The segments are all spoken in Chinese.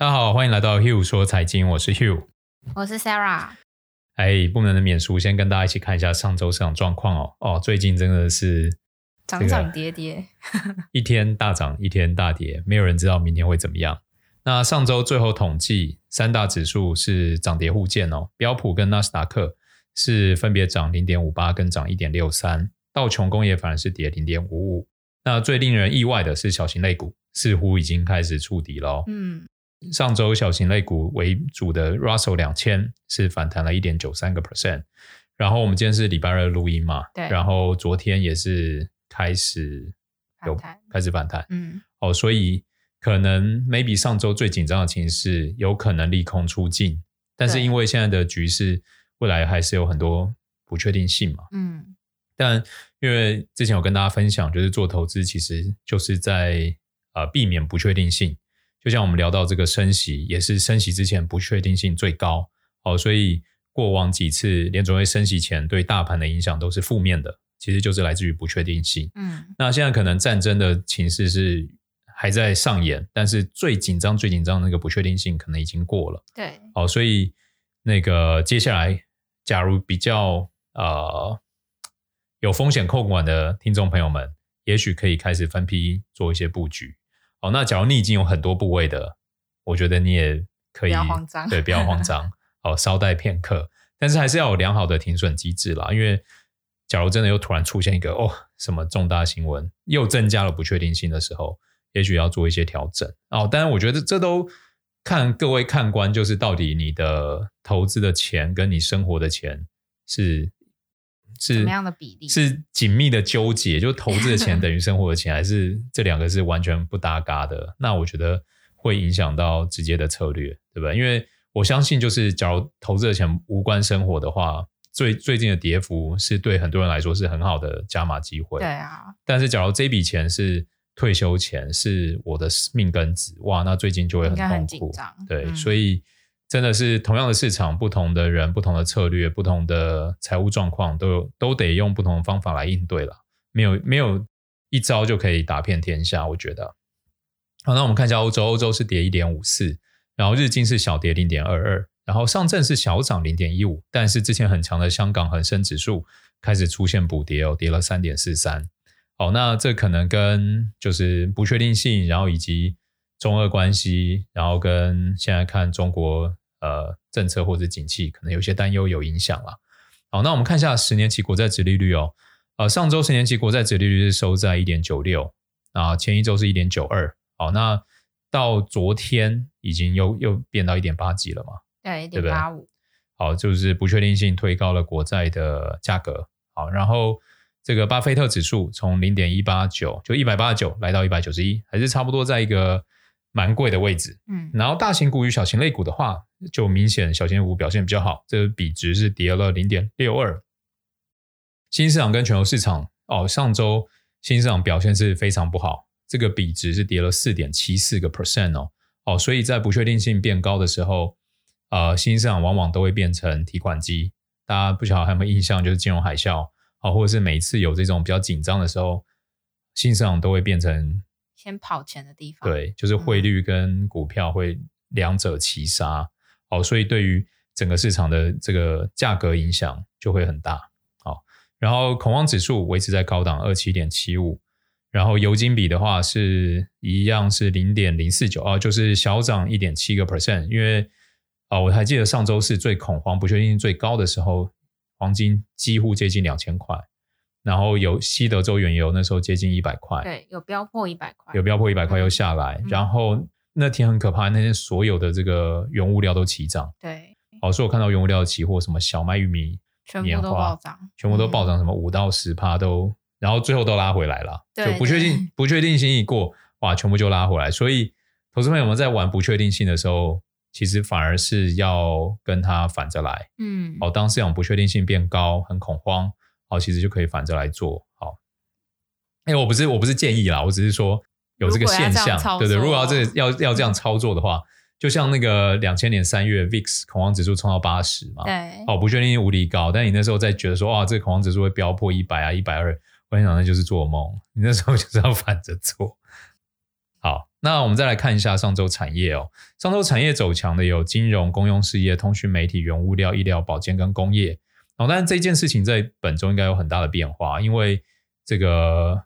大家好，欢迎来到 Hugh 说财经，我是 Hugh，我是 Sarah。哎，不能的免俗，先跟大家一起看一下上周市场状况哦。哦，最近真的是涨涨跌跌，一天大涨，一天大跌，没有人知道明天会怎么样。那上周最后统计，三大指数是涨跌互见哦，标普跟纳斯达克是分别涨零点五八跟涨一点六三，道琼工业反而是跌零点五五。那最令人意外的是小型类股似乎已经开始触底了。嗯。上周小型类股为主的 Russell 两千是反弹了一点九三个 percent，然后我们今天是礼拜二录音嘛，对，然后昨天也是开始有开始反弹，嗯，哦，所以可能 maybe 上周最紧张的情势有可能利空出尽，但是因为现在的局势未来还是有很多不确定性嘛，嗯，但因为之前有跟大家分享，就是做投资其实就是在呃避免不确定性。就像我们聊到这个升息，也是升息之前不确定性最高，哦，所以过往几次联准会升息前对大盘的影响都是负面的，其实就是来自于不确定性。嗯，那现在可能战争的情势是还在上演，但是最紧张、最紧张的那个不确定性可能已经过了。对，哦，所以那个接下来，假如比较呃有风险控管的听众朋友们，也许可以开始分批做一些布局。哦，那假如你已经有很多部位的，我觉得你也可以，不要慌张，对，不要慌张，哦，稍待片刻，但是还是要有良好的停损机制啦，因为假如真的又突然出现一个哦什么重大新闻，又增加了不确定性的时候，也许要做一些调整哦。当然，我觉得这都看各位看官，就是到底你的投资的钱跟你生活的钱是。是什么样的比例？是紧密的纠结，就投资的钱 等于生活的钱，还是这两个是完全不搭嘎的？那我觉得会影响到直接的策略，对吧？因为我相信，就是假如投资的钱无关生活的话，最最近的跌幅是对很多人来说是很好的加码机会。对啊。但是假如这笔钱是退休钱，是我的命根子，哇，那最近就会很痛苦。很紧张。对，嗯、所以。真的是同样的市场，不同的人，不同的策略，不同的财务状况，都有都得用不同的方法来应对了。没有没有一招就可以打遍天下，我觉得。好，那我们看一下欧洲，欧洲是跌一点五四，然后日经是小跌零点二二，然后上证是小涨零点一五，但是之前很强的香港恒生指数开始出现补跌哦，跌了三点四三。好，那这可能跟就是不确定性，然后以及中俄关系，然后跟现在看中国。呃，政策或者景气可能有些担忧，有影响了。好，那我们看一下十年期国债殖利率哦。呃，上周十年期国债殖利率是收在一点九六，啊，前一周是一点九二。好，那到昨天已经又又变到一点八几了嘛？对，一点八五。好，就是不确定性推高了国债的价格。好，然后这个巴菲特指数从零点一八九就一百八十九来到一百九十一，还是差不多在一个。蛮贵的位置，嗯，然后大型股与小型类股的话，就明显小型股表现比较好，这个比值是跌了零点六二。新市场跟全球市场哦，上周新市场表现是非常不好，这个比值是跌了四点七四个 percent 哦，哦，所以在不确定性变高的时候，呃，新市场往往都会变成提款机。大家不晓得还有没有印象，就是金融海啸啊，哦，或者是每一次有这种比较紧张的时候，新市场都会变成。先跑钱的地方，对，就是汇率跟股票会两者齐杀，好、嗯，所以对于整个市场的这个价格影响就会很大，好，然后恐慌指数维持在高档二七点七五，然后油金比的话是一样是零点零四九啊，就是小涨一点七个 percent，因为啊，我还记得上周是最恐慌、不确定性最高的时候，黄金几乎接近两千块。然后有西德州原油那时候接近一百块，对，有飙破一百块，有飙破一百块又下来，嗯、然后那天很可怕，那天所有的这个原物料都齐涨，对，好，所以我看到原物料的期货，什么小麦、玉米、全部都暴涨，全部都暴涨，什么五到十趴都，嗯、然后最后都拉回来了，就不确定 不确定性一过，哇，全部就拉回来，所以投资朋友们在玩不确定性的时候，其实反而是要跟它反着来，嗯，好，当市场不确定性变高，很恐慌。好，其实就可以反着来做。好，哎，我不是我不是建议啦，我只是说有这个现象，对对。如果要这要要这样操作的话，嗯、就像那个两千年三月 VIX 恐慌指数冲到八十嘛，对，哦，不确定性无敌高，但你那时候在觉得说，哇，这个恐慌指数会飙破一百啊，一百二，我想那就是做梦。你那时候就是要反着做。好，那我们再来看一下上周产业哦，上周产业走强的有金融、公用事业、通讯媒体、原物料、医疗保健跟工业。哦，但是这件事情在本周应该有很大的变化，因为这个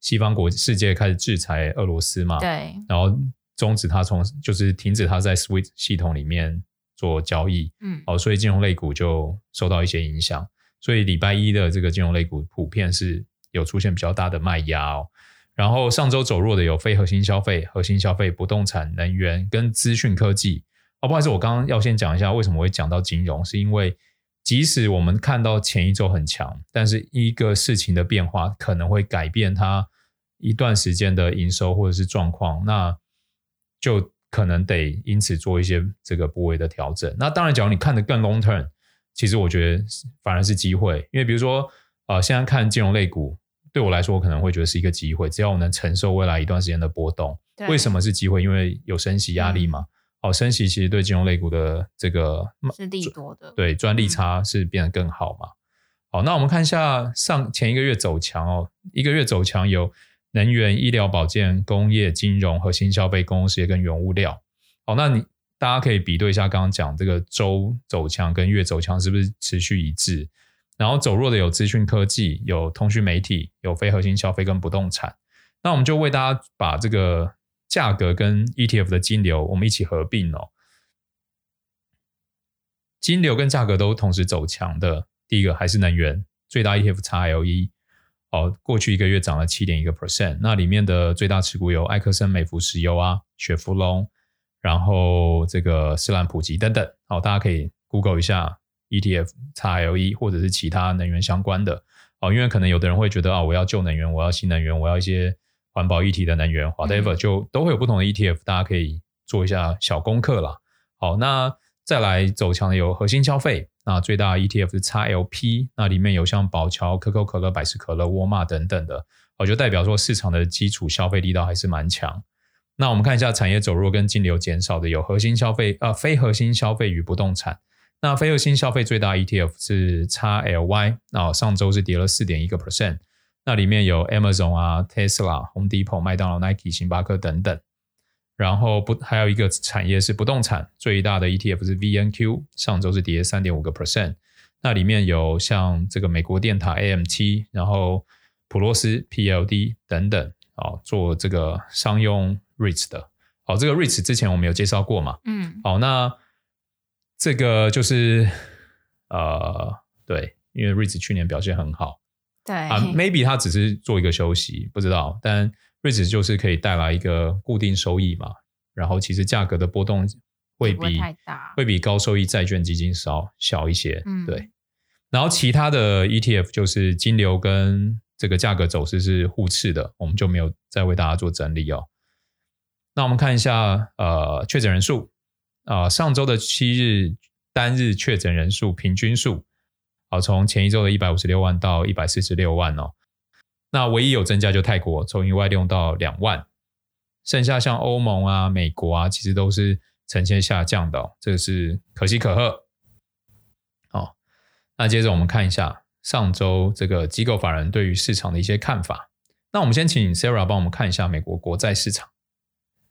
西方国世界开始制裁俄罗斯嘛，对，然后终止它从就是停止它在 SWIFT 系统里面做交易，嗯，哦，所以金融类股就受到一些影响，所以礼拜一的这个金融类股普遍是有出现比较大的卖压哦。然后上周走弱的有非核心消费、核心消费、不动产、能源跟资讯科技。哦，不好意思，我刚刚要先讲一下为什么会讲到金融，是因为即使我们看到前一周很强，但是一个事情的变化可能会改变它一段时间的营收或者是状况，那就可能得因此做一些这个部位的调整。那当然，假如你看得更 long term，其实我觉得反而是机会，因为比如说，呃，现在看金融类股。对我来说，我可能会觉得是一个机会。只要我能承受未来一段时间的波动，为什么是机会？因为有升息压力嘛。嗯、哦，升息其实对金融类股的这个是利多的，对，赚利差是变得更好嘛。嗯、好，那我们看一下上前一个月走强哦，一个月走强有能源、医疗保健、工业、金融、核心消费、公共事业跟原物料。好，那你大家可以比对一下刚刚讲这个周走强跟月走强是不是持续一致？然后走弱的有资讯科技、有通讯媒体、有非核心消费跟不动产。那我们就为大家把这个价格跟 ETF 的金流我们一起合并哦。金流跟价格都同时走强的，第一个还是能源，最大 ETF XLE 哦，过去一个月涨了七点一个 percent。那里面的最大持股有埃克森美孚石油啊、雪佛龙，然后这个斯兰普吉等等。好，大家可以 Google 一下。ETF、XLE 或者是其他能源相关的哦，因为可能有的人会觉得啊，我要旧能源，我要新能源，我要一些环保议题的能源，whatever，就都会有不同的 ETF，大家可以做一下小功课啦。好，那再来走强的有核心消费，那最大的 ETF 是 XLP，那里面有像宝侨、可口可乐、百事可乐、沃尔玛等等的，我就代表说市场的基础消费力道还是蛮强。那我们看一下产业走弱跟净流减少的有核心消费啊、呃，非核心消费与不动产。那非核心消费最大 ETF 是 XLY，那上周是跌了四点一个 percent。那里面有 Amazon 啊、Tesla、Home Depot、麦当劳、Nike、星巴克等等。然后不还有一个产业是不动产，最大的 ETF 是 VNQ，上周是跌三点五个 percent。那里面有像这个美国电塔 AMT，然后普洛斯 PLD 等等，哦，做这个商用 REITs 的。好，这个 REITs 之前我们有介绍过嘛？嗯。好，那。这个就是呃，对，因为 REITs 去年表现很好，对啊，maybe 它只是做一个休息，不知道，但 REITs 就是可以带来一个固定收益嘛，然后其实价格的波动会比会比高收益债券基金少小一些，嗯，对。然后其他的 ETF 就是金流跟这个价格走势是互斥的，我们就没有再为大家做整理哦。那我们看一下呃确诊人数。啊、呃，上周的七日单日确诊人数平均数，好，从前一周的一百五十六万到一百四十六万哦。那唯一有增加就泰国，从一万六到两万，剩下像欧盟啊、美国啊，其实都是呈现下降的，哦，这个是可喜可贺。好，那接着我们看一下上周这个机构法人对于市场的一些看法。那我们先请 Sarah 帮我们看一下美国国债市场。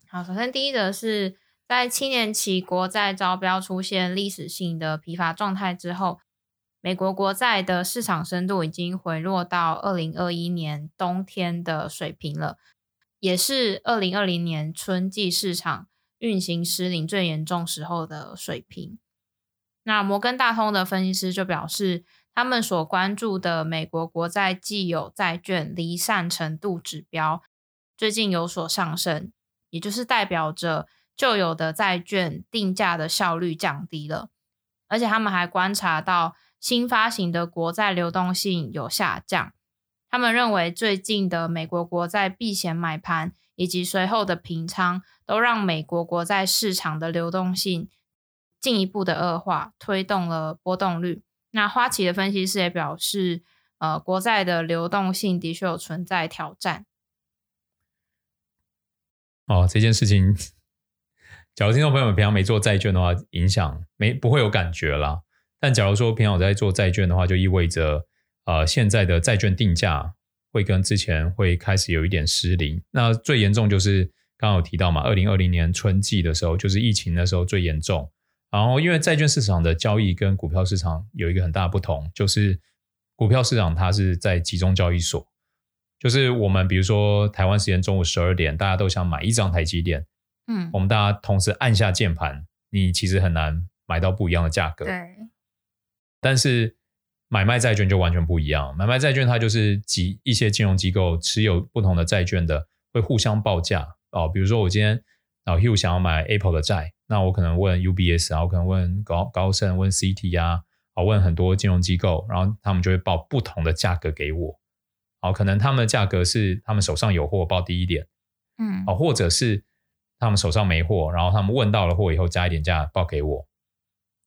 好，首先第一则是。在七年期国债招标出现历史性的疲乏状态之后，美国国债的市场深度已经回落到二零二一年冬天的水平了，也是二零二零年春季市场运行失灵最严重时候的水平。那摩根大通的分析师就表示，他们所关注的美国国债既有债券离散程度指标最近有所上升，也就是代表着。旧有的债券定价的效率降低了，而且他们还观察到新发行的国债流动性有下降。他们认为最近的美国国债避险买盘以及随后的平仓，都让美国国债市场的流动性进一步的恶化，推动了波动率。那花旗的分析师也表示，呃，国债的流动性的确有存在挑战。哦，这件事情。假如听众朋友们平常没做债券的话，影响没不会有感觉啦。但假如说平常我在做债券的话，就意味着呃现在的债券定价会跟之前会开始有一点失灵。那最严重就是刚刚有提到嘛，二零二零年春季的时候，就是疫情的时候最严重。然后因为债券市场的交易跟股票市场有一个很大的不同，就是股票市场它是在集中交易所，就是我们比如说台湾时间中午十二点，大家都想买一张台积电，嗯，我们大家同时按下键盘，你其实很难买到不一样的价格。对，但是买卖债券就完全不一样，买卖债券它就是几一些金融机构持有不同的债券的会互相报价。哦，比如说我今天老 Hugh 想要买 Apple 的债，那我可能问 UBS 啊，我可能问高高盛、问 CT 啊，啊问很多金融机构，然后他们就会报不同的价格给我。哦，可能他们的价格是他们手上有货报低一点，嗯，哦，或者是他们手上没货，然后他们问到了货以后加一点价报给我。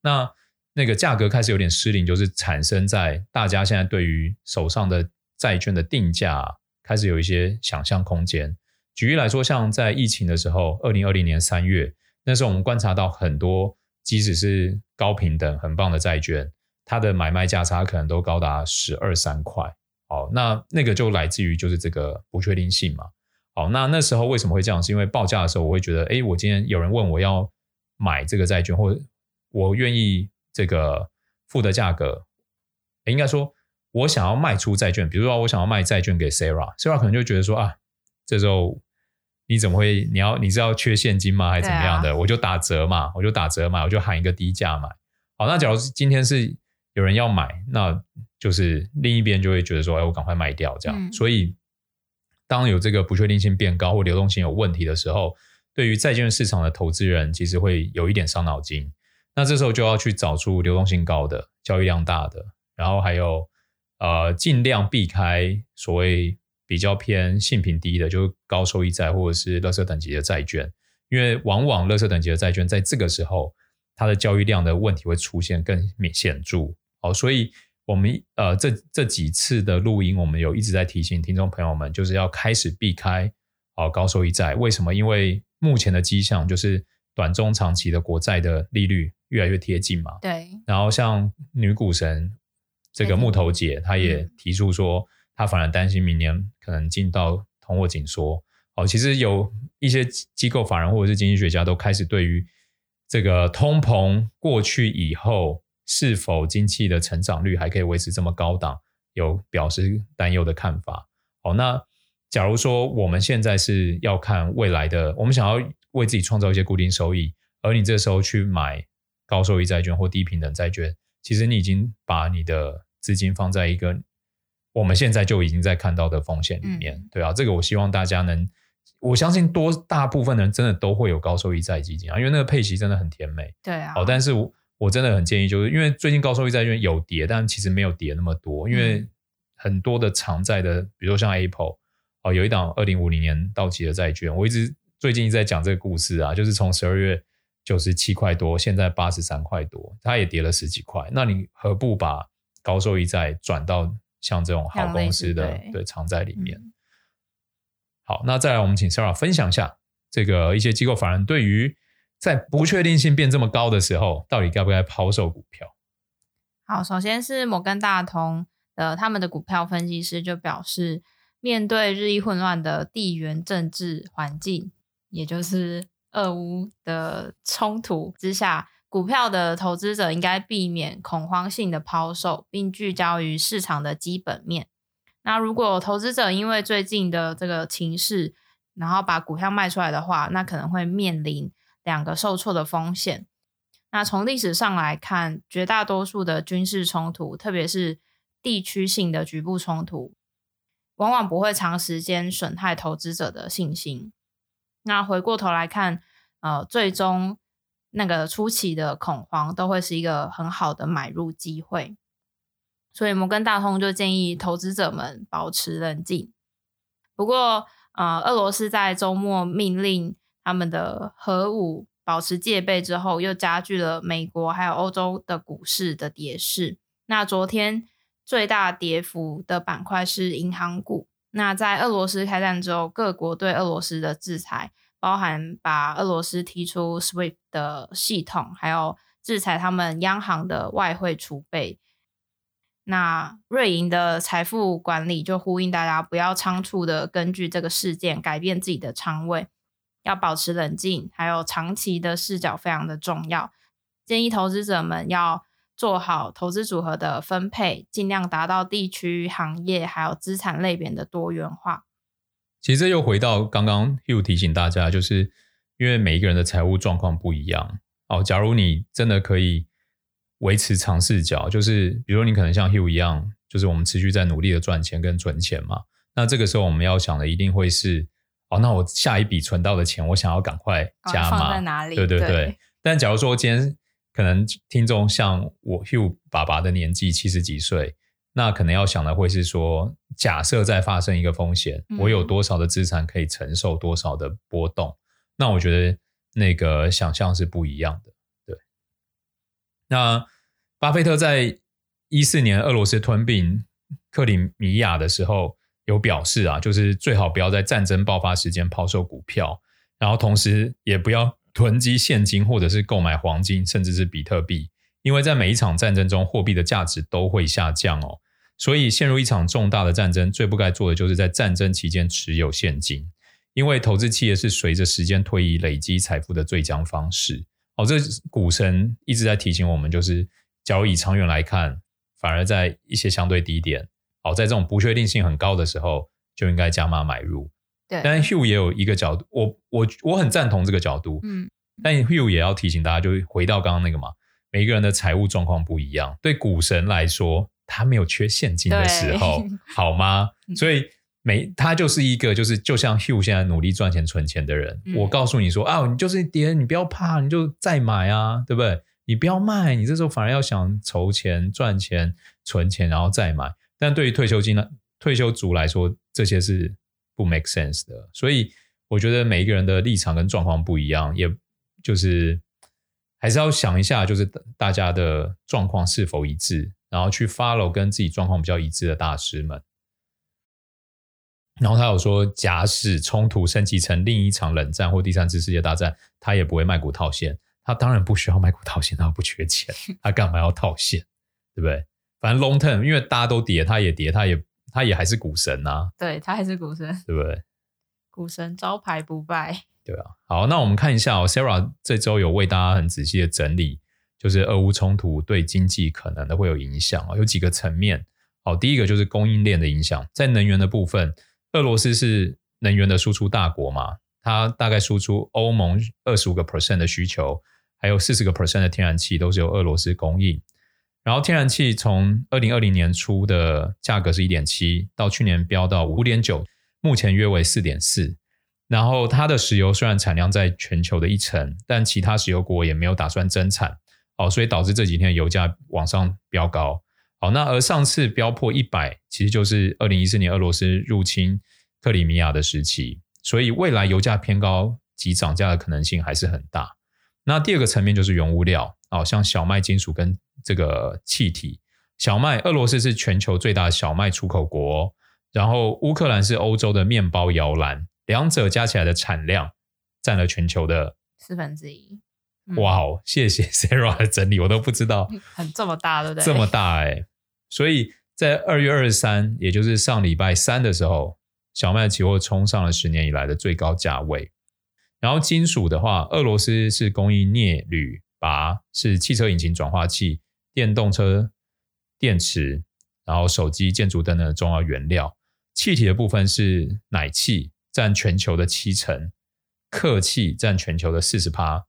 那那个价格开始有点失灵，就是产生在大家现在对于手上的债券的定价开始有一些想象空间。举例来说，像在疫情的时候，二零二零年三月，那时候我们观察到很多，即使是高平等很棒的债券，它的买卖价差可能都高达十二三块。好，那那个就来自于就是这个不确定性嘛。好，那那时候为什么会这样？是因为报价的时候，我会觉得，哎，我今天有人问我要买这个债券，或者我愿意这个付的价格，应该说，我想要卖出债券，比如说我想要卖债券给 Sarah，Sarah 可能就觉得说啊，这时候。你怎么会？你要你是要缺现金吗？还是怎么样的？啊、我就打折嘛，我就打折嘛，我就喊一个低价买。好，那假如今天是有人要买，那就是另一边就会觉得说，哎，我赶快卖掉这样。嗯、所以，当有这个不确定性变高或流动性有问题的时候，对于债券市场的投资人，其实会有一点伤脑筋。那这时候就要去找出流动性高的、交易量大的，然后还有呃，尽量避开所谓。比较偏信评低的，就是高收益债或者是垃圾等级的债券，因为往往垃圾等级的债券在这个时候，它的交易量的问题会出现更明显著。好，所以我们呃这这几次的录音，我们有一直在提醒听众朋友们，就是要开始避开啊高收益债。为什么？因为目前的迹象就是短中长期的国债的利率越来越贴近嘛。对。然后像女股神这个木头姐，她也提出说。她反而担心明年可能进到通货紧缩。哦，其实有一些机构法人或者是经济学家都开始对于这个通膨过去以后是否经济的成长率还可以维持这么高档，有表示担忧的看法。哦，那假如说我们现在是要看未来的，我们想要为自己创造一些固定收益，而你这时候去买高收益债券或低平等债券，其实你已经把你的资金放在一个。我们现在就已经在看到的风险里面，嗯、对啊，这个我希望大家能，我相信多大部分人真的都会有高收益债基金啊，因为那个配息真的很甜美，对啊。哦，但是我我真的很建议，就是因为最近高收益债券有跌，但其实没有跌那么多，因为很多的长债的，比如说像 Apple，哦，有一档二零五零年到期的债券，我一直最近一直在讲这个故事啊，就是从十二月九十七块多，现在八十三块多，它也跌了十几块，那你何不把高收益债转到？像这种好公司的对，对长债里面，嗯、好，那再来我们请 Sarah 分享一下这个一些机构法人对于在不确定性变这么高的时候，到底该不该抛售股票？好，首先是摩根大通的他们的股票分析师就表示，面对日益混乱的地缘政治环境，也就是俄乌的冲突之下。股票的投资者应该避免恐慌性的抛售，并聚焦于市场的基本面。那如果投资者因为最近的这个情势，然后把股票卖出来的话，那可能会面临两个受挫的风险。那从历史上来看，绝大多数的军事冲突，特别是地区性的局部冲突，往往不会长时间损害投资者的信心。那回过头来看，呃，最终。那个初期的恐慌都会是一个很好的买入机会，所以摩根大通就建议投资者们保持冷静。不过，呃，俄罗斯在周末命令他们的核武保持戒备之后，又加剧了美国还有欧洲的股市的跌势。那昨天最大跌幅的板块是银行股。那在俄罗斯开战之后，各国对俄罗斯的制裁。包含把俄罗斯踢出 SWIFT 的系统，还有制裁他们央行的外汇储备。那瑞银的财富管理就呼吁大家不要仓促的根据这个事件改变自己的仓位，要保持冷静，还有长期的视角非常的重要。建议投资者们要做好投资组合的分配，尽量达到地区、行业还有资产类别的多元化。其实这又回到刚刚 Hugh 提醒大家，就是因为每一个人的财务状况不一样。哦，假如你真的可以维持长视角，就是比如你可能像 Hugh 一样，就是我们持续在努力的赚钱跟存钱嘛。那这个时候我们要想的一定会是，哦，那我下一笔存到的钱，我想要赶快加码，哦，放在哪里？对对对。对。但假如说今天可能听众像我 Hugh 爸爸的年纪七十几岁，那可能要想的会是说，假设再发生一个风险，嗯，我有多少的资产可以承受多少的波动？那我觉得。那个想象是不一样的，对。那巴菲特在一四年俄罗斯吞并克里米亚的时候，有表示啊，就是最好不要在战争爆发时间抛售股票，然后同时也不要囤积现金或者是购买黄金，甚至是比特币，因为在每一场战争中，货币的价值都会下降哦。所以陷入一场重大的战争，最不该做的就是在战争期间持有现金。因为投资企业是随着时间推移累积财富的最佳方式。哦，这股神一直在提醒我们，就是假如以长远来看，反而在一些相对低点，哦，在这种不确定性很高的时候，就应该加码买入。对，但 Hugh 也有一个角度，我我我很赞同这个角度。嗯，但 Hugh 也要提醒大家，就回到刚刚那个嘛，每一个人的财务状况不一样。对股神来说，他没有缺现金的时候，好吗？所以。每，他就是一个，就是就像 Hugh 现在努力赚钱存钱的人。嗯、我告诉你说啊，你就是跌，你不要怕，你就再买啊，对不对？你不要卖，你这时候反而要想筹钱、赚钱、存钱，然后再买。但对于退休金呢，退休族来说，这些是不 make sense 的。所以我觉得每一个人的立场跟状况不一样，也就是还是要想一下，就是大家的状况是否一致，然后去 follow 跟自己状况比较一致的大师们。然后他有说，假使冲突升级成另一场冷战或第三次世界大战，他也不会卖股套现。他当然不需要卖股套现，他不缺钱，他干嘛要套现？对不对？反正 long term，因为大家都跌，他也跌，他也他也还是股神呐、啊。对，他还是股神，对不对？股神招牌不败。对啊。好，那我们看一下哦，Sarah 这周有为大家很仔细的整理，就是俄乌冲突对经济可能的会有影响哦，有几个层面。好，第一个就是供应链的影响，在能源的部分。俄罗斯是能源的输出大国嘛？它大概输出欧盟二十五个 percent 的需求，还有四十个 percent 的天然气都是由俄罗斯供应。然后天然气从二零二零年初的价格是一点七，到去年飙到五点九，目前约为四点四。然后它的石油虽然产量在全球的一成，但其他石油国也没有打算增产，哦，所以导致这几天油价往上飙高。好，那而上次飙破一百，其实就是二零一四年俄罗斯入侵克里米亚的时期，所以未来油价偏高及涨价的可能性还是很大。那第二个层面就是原物料，哦，像小麦、金属跟这个气体。小麦，俄罗斯是全球最大的小麦出口国，然后乌克兰是欧洲的面包摇篮，两者加起来的产量占了全球的四分之一。哇哦，谢谢 Sarah 的整理，我都不知道，很这么大，对不对？这么大哎、欸。所以在二月二十三，也就是上礼拜三的时候，小麦期货冲上了十年以来的最高价位。然后金属的话，俄罗斯是供应镍、铝、鈀，是汽车引擎转化器、电动车电池，然后手机、建筑等等的重要原料。气体的部分是奶气，占全球的七成；客气占全球的四十趴，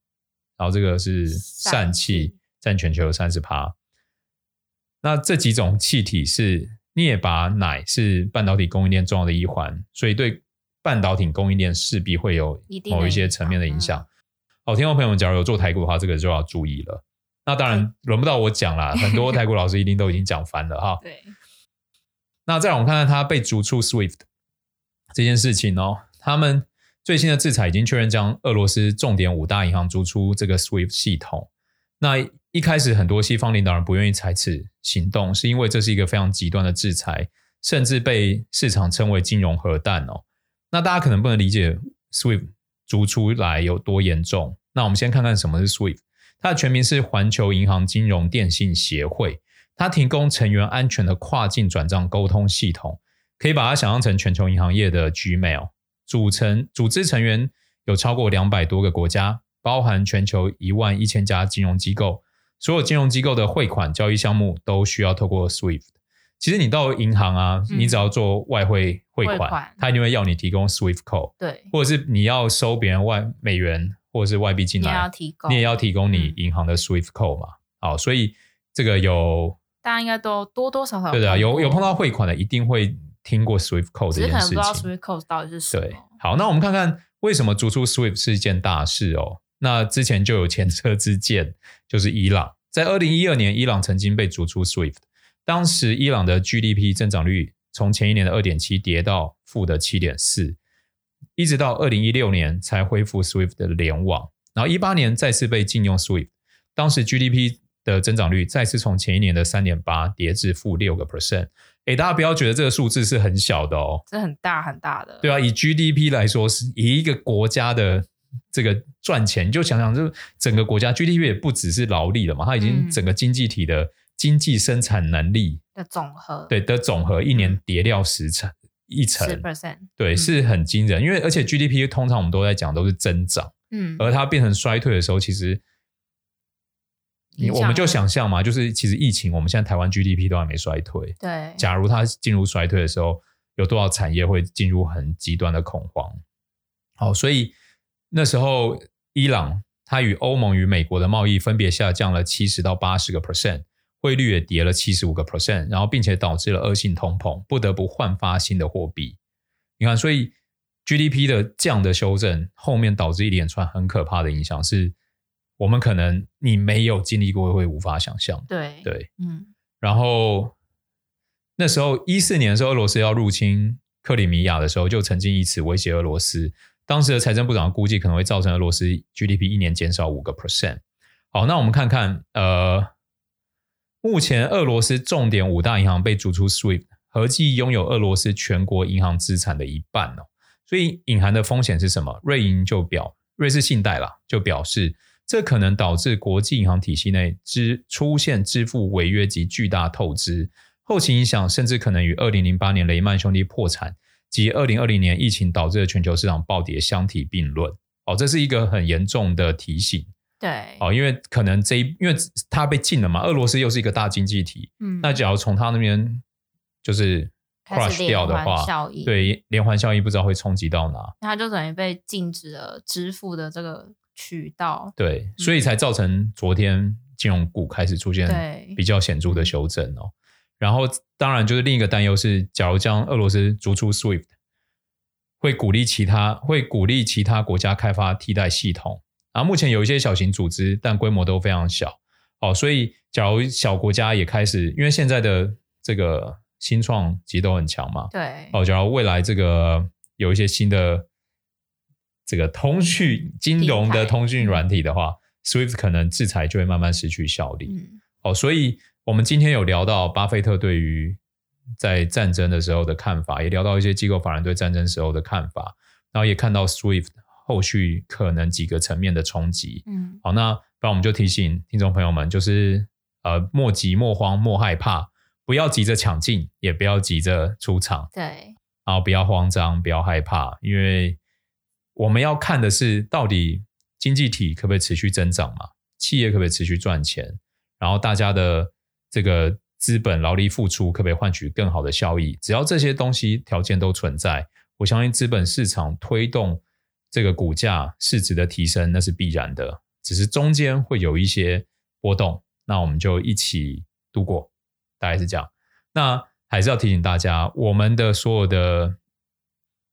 然后这个是疝气，占全球的三十趴。那这几种气体是镍、拔奶，是半导体供应链重要的一环，所以对半导体供应链势必会有某一些层面的影响。好，听众朋友们，假如有做台股的话，这个就要注意了。那当然轮不到我讲啦，很多台股老师一定都已经讲翻了哈。对。那再让我们看看他被逐出 SWIFT 这件事情哦，他们最新的制裁已经确认将俄罗斯重点五大银行逐出这个 SWIFT 系统。那一开始，很多西方领导人不愿意采取行动，是因为这是一个非常极端的制裁，甚至被市场称为金融核弹哦。那大家可能不能理解 SWIFT 逐出来有多严重。那我们先看看什么是 SWIFT，它的全名是环球银行金融电信协会，它提供成员安全的跨境转账沟通系统，可以把它想象成全球银行业的 Gmail。组成组织成员有超过两百多个国家，包含全球一万一千家金融机构，所有金融机构的汇款交易项目都需要透过 SWIFT。其实你到银行啊，嗯、你只要做外汇汇款，他一定会要你提供 SWIFT code，对，或者是你要收别人外美元或者是外币进来，你也要提供，你也要提供你银行的 SWIFT code 嘛。嗯、好，所以这个有大家应该都多多少少对的，有有碰到汇款的，一定会听过 SWIFT code 这件事情。可能不知道 SWIFT code 到底是什么。对，好，那我们看看。为什么逐出 SWIFT 是一件大事哦？那之前就有前车之鉴，就是伊朗。在二零一二年，伊朗曾经被逐出 SWIFT，当时伊朗的 GDP 增长率从前一年的二点七跌到负的七点四，一直到二零一六年才恢复 SWIFT 的联网，然后一八年再次被禁用 SWIFT，当时 GDP 的增长率再次从前一年的三点八跌至负六个 percent。诶，大家不要觉得这个数字是很小的哦，这很大很大的。对啊，以 GDP 来说，是以一个国家的这个赚钱，你就想想，就整个国家 GDP 也不只是劳力了嘛，它已经整个经济体的经济生产能力的总和，对的总和，一年跌掉十成一成，十 percent，对，是很惊人。因为而且 GDP 通常我们都在讲都是增长，嗯，而它变成衰退的时候，其实。你我们就想象嘛，就是其实疫情，我们现在台湾 GDP 都还没衰退。对，假如它进入衰退的时候，有多少产业会进入很极端的恐慌？好，所以那时候伊朗它与欧盟与美国的贸易分别下降了七十到八十个 percent，汇率也跌了七十五个 percent，然后并且导致了恶性通膨，不得不换发新的货币。你看，所以 GDP 的这样的修正，后面导致一连串很可怕的影响是。我们可能你没有经历过，会无法想象。对对，嗯。然后那时候一四年的时候，俄罗斯要入侵克里米亚的时候，就曾经以此威胁俄罗斯。当时的财政部长估计可能会造成俄罗斯 GDP 一年减少五个 percent。好，那我们看看，呃，目前俄罗斯重点五大银行被逐出 SWIFT，合计拥有俄罗斯全国银行资产的一半哦。所以隐含的风险是什么？瑞银就表，瑞士信贷啦，就表示。这可能导致国际银行体系内支出现支付违约及巨大透支，后期影响甚至可能与二零零八年雷曼兄弟破产及二零二零年疫情导致的全球市场暴跌相提并论。哦，这是一个很严重的提醒。对，哦，因为可能这一，因为它被禁了嘛，俄罗斯又是一个大经济体，嗯，那假如从他那边就是 crush 掉的话，对，连环效应不知道会冲击到哪，它就等于被禁止了支付的这个。渠道对，所以才造成昨天金融股开始出现比较显著的修正哦。然后，当然就是另一个担忧是，假如将俄罗斯逐出 SWIFT，会鼓励其他会鼓励其他国家开发替代系统。啊，目前有一些小型组织，但规模都非常小哦。所以，假如小国家也开始，因为现在的这个新创其实都很强嘛，对哦。假如未来这个有一些新的。这个通讯金融的通讯软体的话，SWIFT 可能制裁就会慢慢失去效力。嗯、哦，所以我们今天有聊到巴菲特对于在战争的时候的看法，也聊到一些机构法人对战争时候的看法，然后也看到 SWIFT 后续可能几个层面的冲击。嗯，好，那不然我们就提醒听众朋友们，就是呃，莫急莫慌莫害怕，不要急着抢进，也不要急着出场。对，然后不要慌张，不要害怕，因为。我们要看的是，到底经济体可不可以持续增长嘛？企业可不可以持续赚钱？然后大家的这个资本劳力付出可不可以换取更好的效益？只要这些东西条件都存在，我相信资本市场推动这个股价市值的提升，那是必然的。只是中间会有一些波动，那我们就一起度过，大概是这样。那还是要提醒大家，我们的所有的。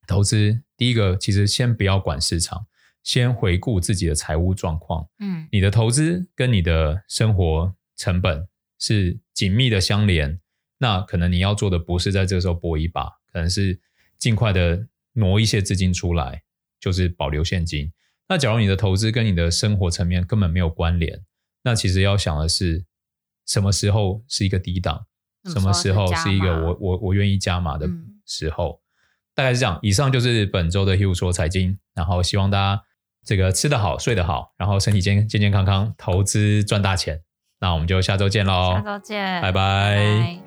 投资第一个，其实先不要管市场，先回顾自己的财务状况。嗯，你的投资跟你的生活成本是紧密的相连。那可能你要做的不是在这个时候搏一把，可能是尽快的挪一些资金出来，就是保留现金。那假如你的投资跟你的生活层面根本没有关联，那其实要想的是，什么时候是一个低档，什么时候是一个我我我愿意加码的时候。大概是这样，以上就是本周的 Hugh 说财经，然后希望大家这个吃得好，睡得好，然后身体健健健康康，投资赚大钱。那我们就下周见喽，下周见，拜拜。拜拜。